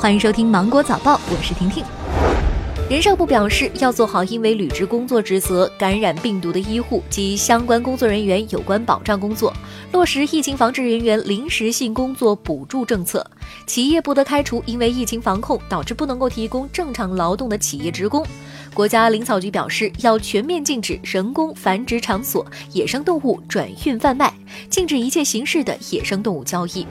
欢迎收听《芒果早报》，我是婷婷。人社部表示，要做好因为履职工作职责感染病毒的医护及相关工作人员有关保障工作，落实疫情防治人员临时性工作补助政策。企业不得开除因为疫情防控导致不能够提供正常劳动的企业职工。国家林草局表示，要全面禁止人工繁殖场所野生动物转运贩卖，禁止一切形式的野生动物交易。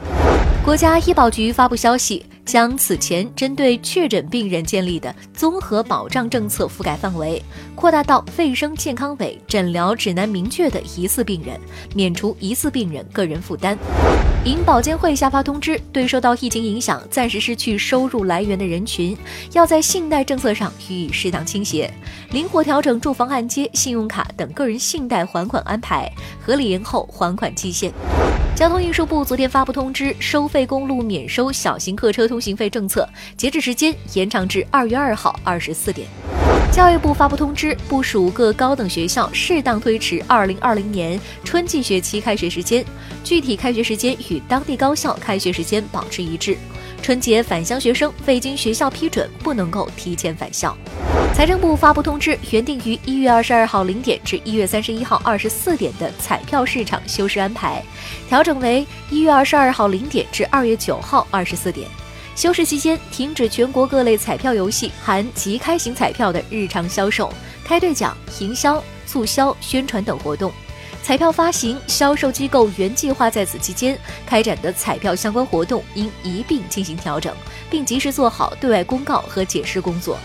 国家医保局发布消息。将此前针对确诊病人建立的综合保障政策覆盖范围扩大到卫生健康委诊疗指南明确的疑似病人，免除疑似病人个人负担。银保监会下发通知，对受到疫情影响暂时失去收入来源的人群，要在信贷政策上予以适当倾斜，灵活调整住房按揭、信用卡等个人信贷还款安排，合理延后还款期限。交通运输部昨天发布通知，收费公路免收小型客车通行费政策截止时间延长至二月二号二十四点。教育部发布通知，部署各高等学校适当推迟二零二零年春季学期开学时间，具体开学时间与当地高校开学时间保持一致。春节返乡学生未经学校批准，不能够提前返校。财政部发布通知，原定于一月二十二号零点至一月三十一号二十四点的彩票市场休市安排，调整为一月二十二号零点至二月九号二十四点。休市期间，停止全国各类彩票游戏含即开型彩票的日常销售、开兑奖、营销、促销、宣传等活动。彩票发行、销售机构原计划在此期间开展的彩票相关活动，应一并进行调整，并及时做好对外公告和解释工作。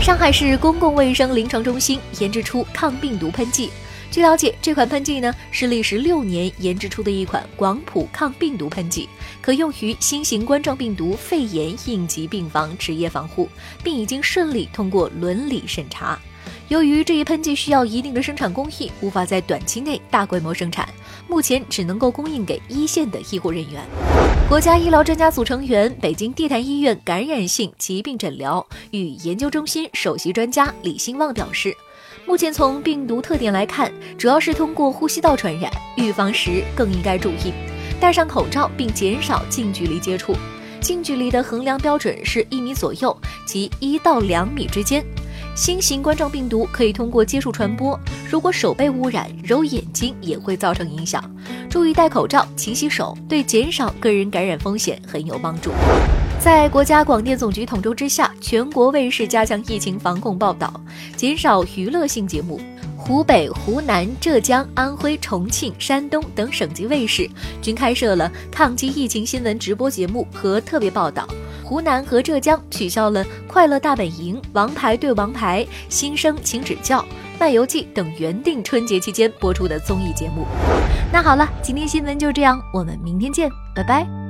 上海市公共卫生临床中心研制出抗病毒喷剂。据了解，这款喷剂呢是历时六年研制出的一款广谱抗病毒喷剂，可用于新型冠状病毒肺炎应急病房职业防护，并已经顺利通过伦理审查。由于这一喷剂需要一定的生产工艺，无法在短期内大规模生产，目前只能够供应给一线的医护人员。国家医疗专家组成员、北京地坛医院感染性疾病诊疗与研究中心首席专家李兴旺表示，目前从病毒特点来看，主要是通过呼吸道传染，预防时更应该注意戴上口罩并减少近距离接触。近距离的衡量标准是一米左右，即一到两米之间。新型冠状病毒可以通过接触传播，如果手被污染，揉眼睛也会造成影响。注意戴口罩、勤洗手，对减少个人感染风险很有帮助。在国家广电总局统筹之下，全国卫视加强疫情防控报道，减少娱乐性节目。湖北、湖南、浙江、安徽、重庆、山东等省级卫视均开设了抗击疫情新闻直播节目和特别报道。湖南和浙江取消了《快乐大本营》《王牌对王牌》《新生请指教》《漫游记》等原定春节期间播出的综艺节目。那好了，今天新闻就这样，我们明天见，拜拜。